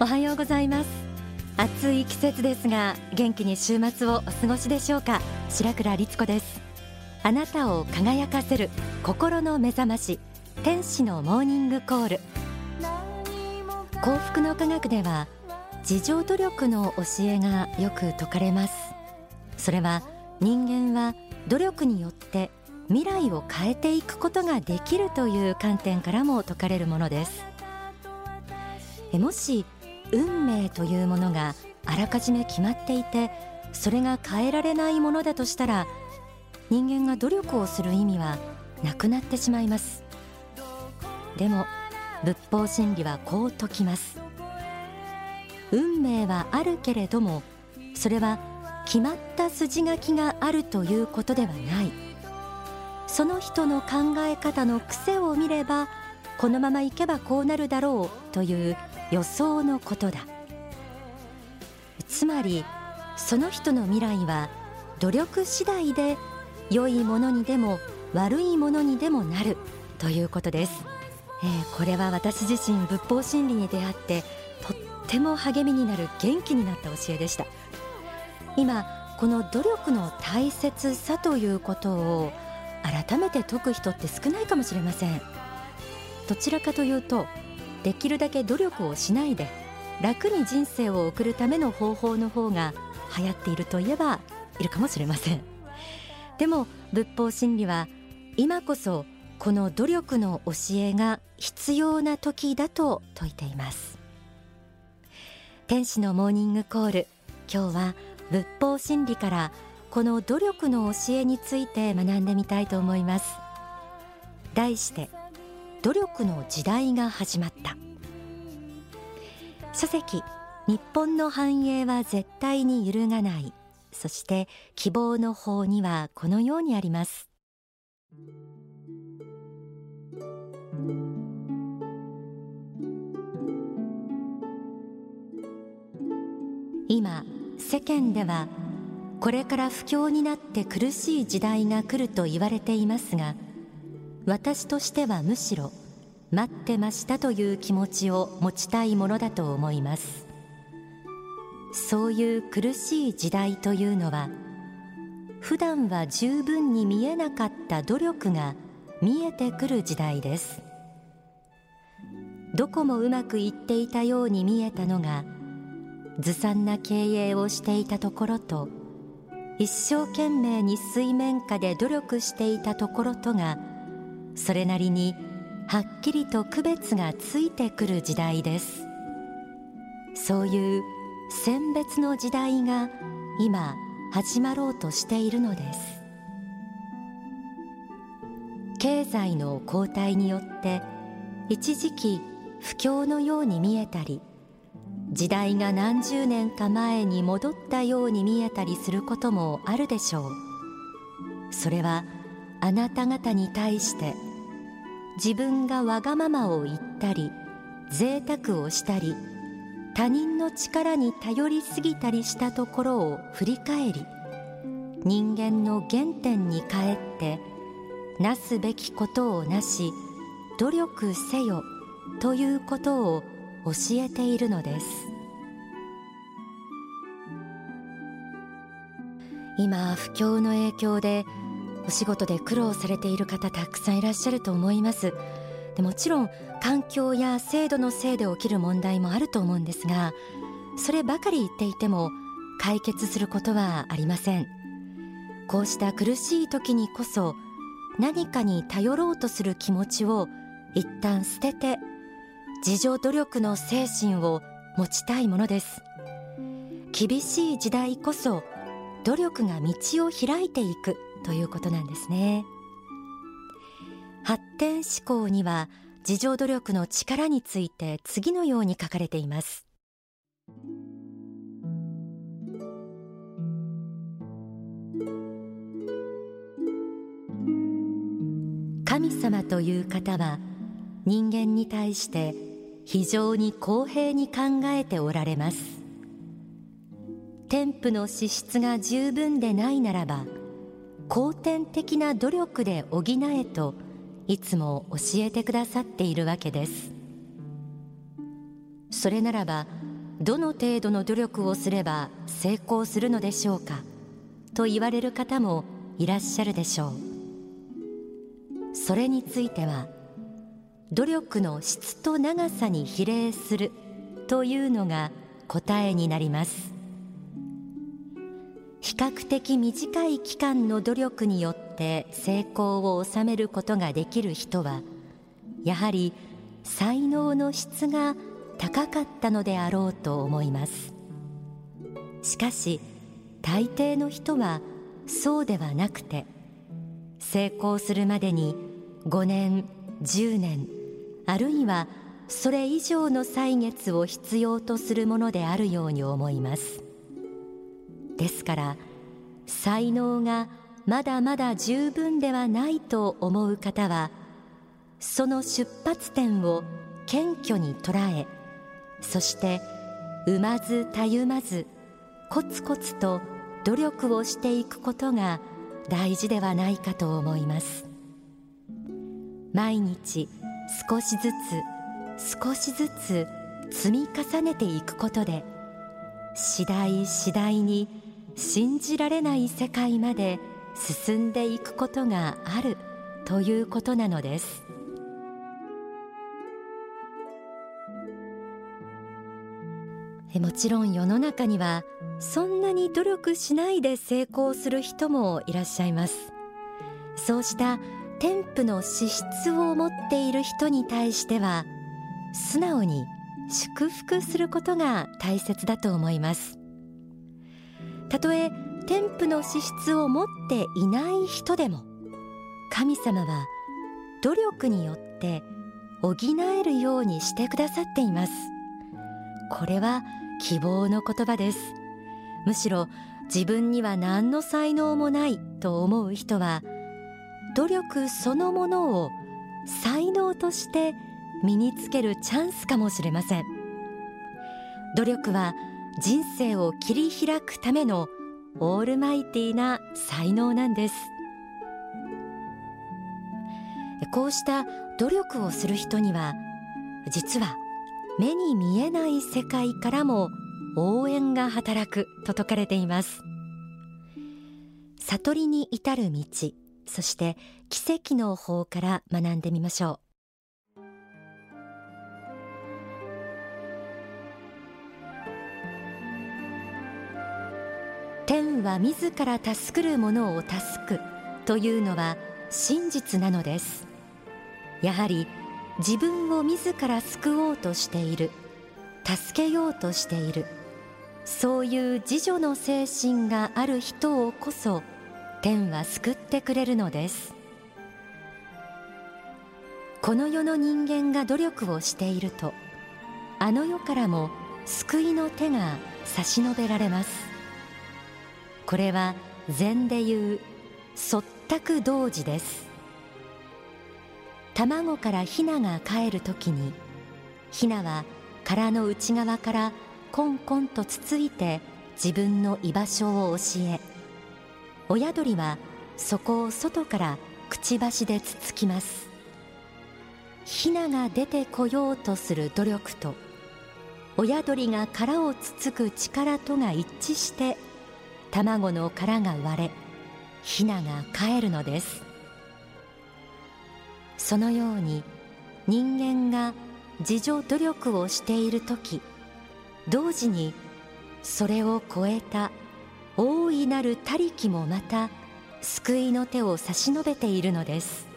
おはようございます。暑い季節ですが元気に週末をお過ごしでしょうか？白倉律子です。あなたを輝かせる心の目覚まし天使のモーニングコール。幸福の科学では自助努力の教えがよく説かれます。それは人間は努力によって未来を変えていくことができるという観点からも説かれるものです。もし運命というものがあらかじめ決まっていてそれが変えられないものだとしたら人間が努力をする意味はなくなってしまいます。でも仏法真理はこう説きます。運命はあるけれどもそれは決まった筋書きがあるということではない。その人の考え方の癖を見ればこのままいけばこうなるだろうという予想のことだ。つまりその人の未来は努力次第で良いものにでも悪いものにでもなるということです、えー、これは私自身仏法真理に出会ってとっても励みになる元気になった教えでした。今この努力の大切さということを改めて解く人って少ないかもしれません。どちらかというとできるだけ努力をしないで楽に人生を送るための方法の方が流行っているといえばいるかもしれません。でも仏法真理は今こそこの努力の教えが必要な時だと説いています。天使のモーニングコール。今日は仏法真理からこの努力の教えについて学んでみたいと思います。題して努力の時代が始まった。書籍日本の繁栄は絶対に揺るがない。そして希望の方にはこのようにあります。今世間ではこれから不況になって苦しい時代が来ると言われていますが私としてはむしろ待ってましたという気持ちを持ちたいものだと思います。そういう苦しい時代というのは普段は十分に見えなかった努力が見えてくる時代です。どこもうまくいっていたように見えたのがずさんな経営をしていたところと一生懸命に水面下で努力していたところとがそれなりにはっきりと区別がついてくる時代です。そういう選別の時代が今始まろうとしているのです。経済の後退によって一時期不況のように見えたり時代が何十年か前に戻ったように見えたりすることもあるでしょう。それはあなた方に対して自分がわがままを言ったり贅沢をしたり他人の力に頼りすぎたりしたところを振り返り人間の原点に帰ってなすべきことをなし努力せよということを教えているのです。今不況の影響でお仕事で苦労されている方たくさんいらっしゃると思います。でもちろん環境や制度のせいで起きる問題もあると思うんですがそればかり言っていても解決することはありません。こうした苦しい時にこそ何かに頼ろうとする気持ちを一旦捨てて自助努力の精神を持ちたいものです。厳しい時代こそ努力が道を開いていく。ということなんですね。発展思考には自助努力の力について次のように書かれています。神様という方は人間に対して非常に公平に考えておられます。添付の資質が十分でないならば後天的な努力で補えといつも教えてくださっているわけです。それならばどの程度の努力をすれば成功するのでしょうかと言われる方もいらっしゃるでしょう。それについては努力の質と長さに比例するというのが答えになります。比較的短い期間の努力によって成功を収めることができる人はやはり才能の質が高かったのであろうと思います。しかし大抵の人はそうではなくて成功するまでに5年10年あるいはそれ以上の歳月を必要とするものであるように思います。ですから才能がまだまだ十分ではないと思う方はその出発点を謙虚に捉えそして産まずたゆまずコツコツと努力をしていくことが大事ではないかと思います。毎日少しずつ少しずつ積み重ねていくことで次第次第に信じられない世界まで進んでいくことがあるということなのです。もちろん世の中にはそんなに努力しないで成功する人もいらっしゃいます。そうした天賦の資質を持っている人に対しては素直に祝福することが大切だと思います。たとえ天賦の資質を持っていない人でも神様は努力によって補えるようにしてくださっています。これは希望の言葉です。むしろ自分には何の才能もないと思う人は努力そのものを才能として身につけるチャンスかもしれません。努力は人生を切り開くためのオールマイティな才能なんです。こうした努力をする人には実は目に見えない世界からも応援が働くと説かれています。悟りに至る道そして奇跡の法から学んでみましょう。天は自ら助くる者を助くというのは真実なのです。やはり自分を自ら救おうとしている助けようとしているそういう自助の精神がある人をこそ天は救ってくれるのです。この世の人間が努力をしているとあの世からも救いの手が差し伸べられます。これは禅でいう即託同時です。卵からヒナが帰る時にヒナは殻の内側からコンコンとつついて自分の居場所を教え親鳥はそこを外からくちばしでつつきます。ヒナが出てこようとする努力と親鳥が殻をつつく力とが一致して卵の殻が割れヒナが帰るのです。そのように人間が自助努力をしている時同時にそれを超えた大いなる他力もまた救いの手を差し伸べているのです。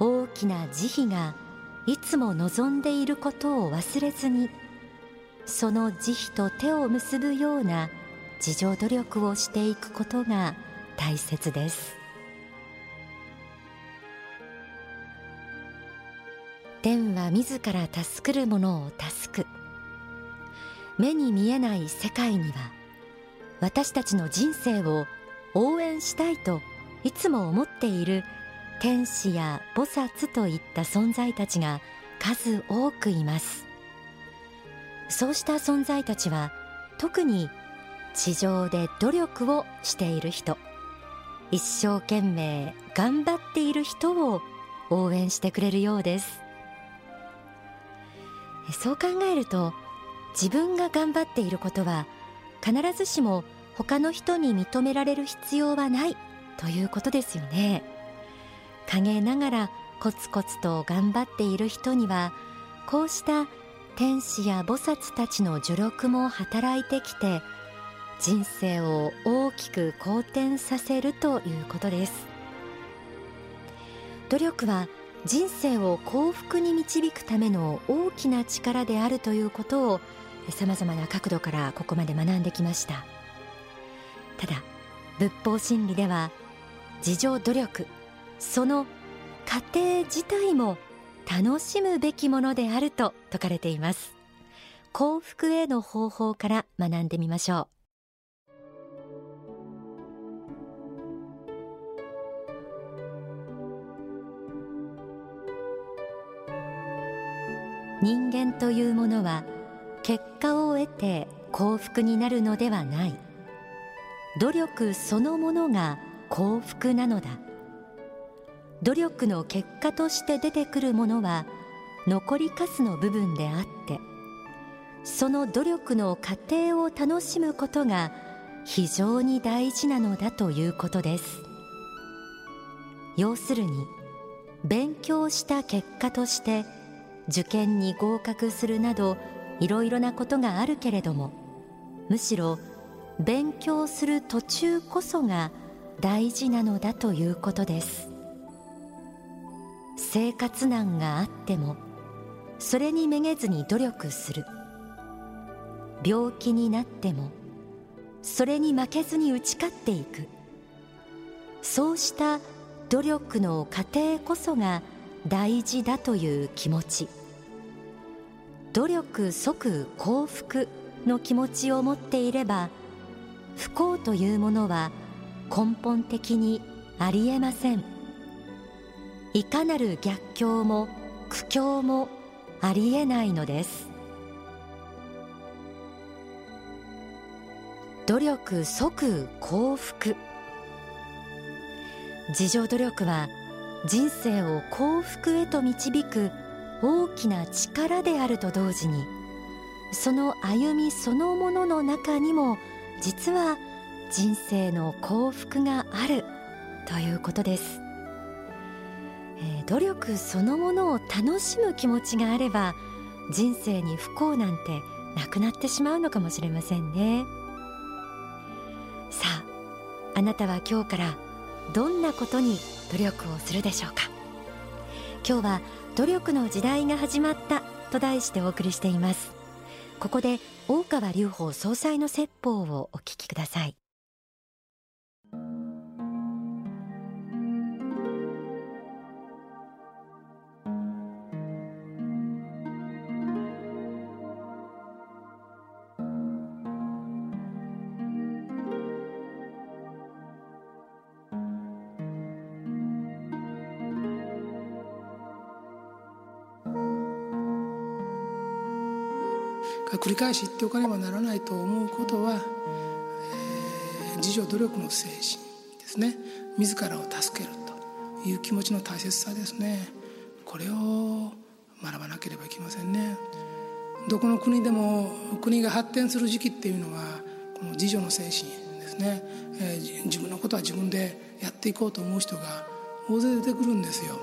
大きな慈悲がいつも望んでいることを忘れずにその慈悲と手を結ぶような自助努力をしていくことが大切です。天は自ら助くる者を助く。目に見えない世界には私たちの人生を応援したいといつも思っている天使や菩薩といった存在たちが数多くいます。そうした存在たちは特に地上で努力をしている人。一生懸命頑張っている人を応援してくれるようです。そう考えると自分が頑張っていることは必ずしも他の人に認められる必要はないということですよね。陰ながらコツコツと頑張っている人にはこうした天使や菩薩たちの助力も働いてきて人生を大きく好転させるということです。努力は人生を幸福に導くための大きな力であるということをさまざまな角度からここまで学んできました。ただ仏法真理では自助努力その過程自体も楽しむべきものであると説かれています。幸福への方法から学んでみましょう。人間というものは結果を得て幸福になるのではない。努力そのものが幸福なのだ。努力の結果として出てくるものは残りかすの部分であってその努力の過程を楽しむことが非常に大事なのだということです。要するに勉強した結果として受験に合格するなどいろいろなことがあるけれどもむしろ勉強する途中こそが大事なのだということです。生活難があってもそれにめげずに努力する。病気になってもそれに負けずに打ち勝っていく。そうした努力の過程こそが大事だという気持ち。努力即幸福の気持ちを持っていれば不幸というものは根本的にありえません。いかなる逆境も苦境もありえないのです。努力即幸福。自助努力は人生を幸福へと導く大きな力であると同時にその歩みそのものの中にも実は人生の幸福があるということです、えー、努力そのものを楽しむ気持ちがあれば人生に不幸なんてなくなってしまうのかもしれませんね。さああなたは今日からどんなことに努力をするでしょうか？今日は努力の時代が始まったと題してお送りしています。ここで大川隆法総裁の説法をお聞きください。繰り返し言っておかねばならないと思うことは、えー、自助努力の精神ですね。自らを助けるという気持ちの大切さですね。これを学ばなければいけませんね。どこの国でも国が発展する時期っていうのはこの自助の精神ですね、えー、自分のことは自分でやっていこうと思う人が大勢出てくるんですよ。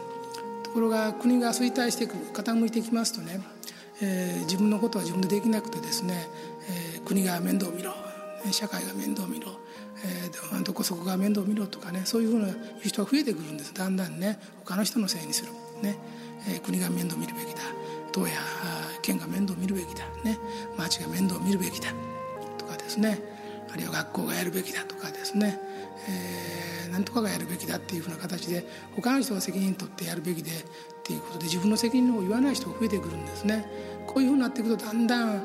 ところが国が衰退していく傾いてきますとねえー、自分のことは自分でできなくてですね、えー、国が面倒見ろ社会が面倒見ろ、えー、どこそこが面倒見ろとかねそういうふうな人が増えてくるんです。だんだんね他の人のせいにする、ねえー、国が面倒見るべきだ。党や県が面倒見るべきだ、ね、町が面倒見るべきだ。とかですねあるいは学校がやるべきだとかですね、えー、何とかがやるべきだっていうふうな形で他の人が責任取ってやるべきでっていうことで自分の責任を言わない人が増えてくるんですね。こういうふうになっていくとだんだん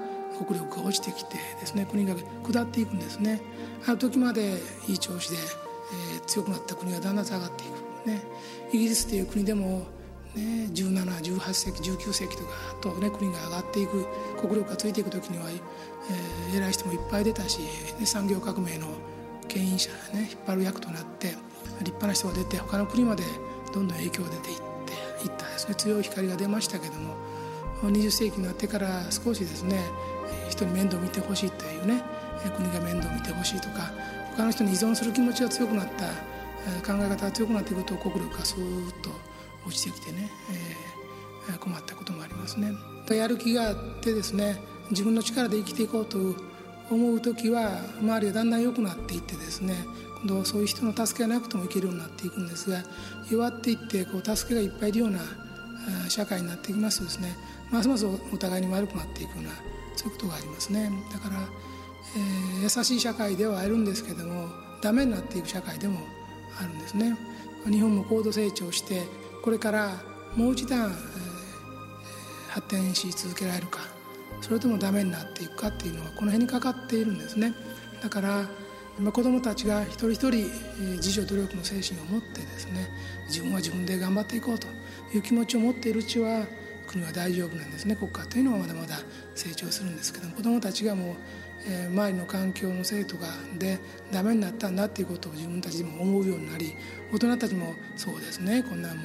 国力が落ちてきてですね国が下っていくんですね。ある時までいい調子で、えー、強くなった国がだんだん下がっていく、ね、イギリスという国でも、ね、1718世紀19世紀とかと、ね、国が上がっていく国力がついていく時には、えー、偉い人もいっぱい出たし、ね、産業革命の牽引者ね引っ張る役となって立派な人が出て他の国までどんどん影響が出ていっていったですね強い光が出ましたけども20世紀になってから少しですね人に面倒を見てほしいというね国が面倒を見てほしいとか他の人に依存する気持ちが強くなった考え方が強くなっていくと国力がスーッと落ちてきてね、えー、困ったこともありますね。やる気があってですね自分の力で生きていこうと思う時は周りがだんだん良くなっていってですね今度そういう人の助けがなくてもいけるようになっていくんですが弱っていってこう助けがいっぱいいるような社会になっていきますとですねますますお互いに悪くなっていくようなそういうことがありますね。だから、えー、優しい社会ではあるんですけどもダメになっていく社会でもあるんですね。日本も高度成長してこれからもう一段、えー、発展し続けられるか。それともダメになっていくかっていうのはこの辺にかかっているんですね。だから子どもたちが一人一人自助努力の精神を持ってですね自分は自分で頑張っていこうという気持ちを持っているうちは国は大丈夫なんですね。国家というのはまだまだ成長するんですけども子どもたちがもう、えー、周りの環境の生徒がでダメになったんだっていうことを自分たちでも思うようになり大人たちもそうですねこんなもう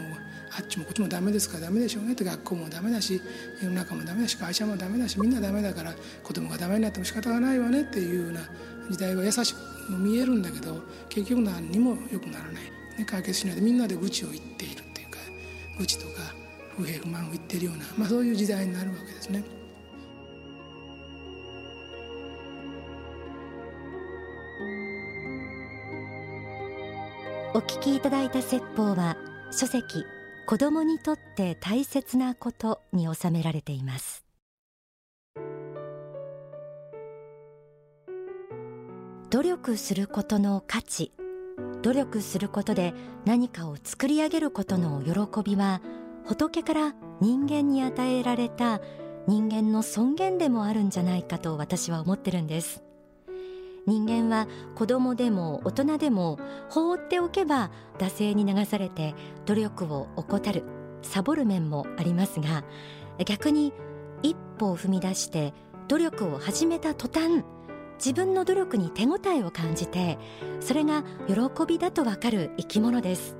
あっちもこっちもダメですからダメでしょうねって学校もダメだし世の中もダメだし会社もダメだしみんなダメだから子供がダメになっても仕方がないわねっていうような時代は優しく見えるんだけど結局何にも良くならない、ね、解決しないでみんなで愚痴を言っているっていうか愚痴とか不平不満を言っているような、まあ、そういう時代になるわけですね。お聞きいただいた説法は書籍子供にとって大切なことに収められています。努力することの価値努力することで何かを作り上げることの喜びは仏から人間に与えられた人間の尊厳でもあるんじゃないかと私は思ってるんです。人間は子供でも大人でも放っておけば惰性に流されて努力を怠るサボる面もありますが逆に一歩を踏み出して努力を始めた途端自分の努力に手応えを感じてそれが喜びだとわかる生き物です。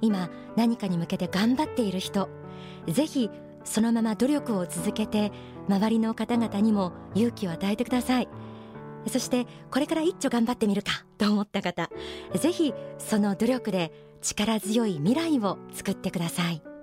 今何かに向けて頑張っている人ぜひそのまま努力を続けて周りの方々にも勇気を与えてください。そしてこれから一丁頑張ってみるかと思った方ぜひその努力で力強い未来を作ってください。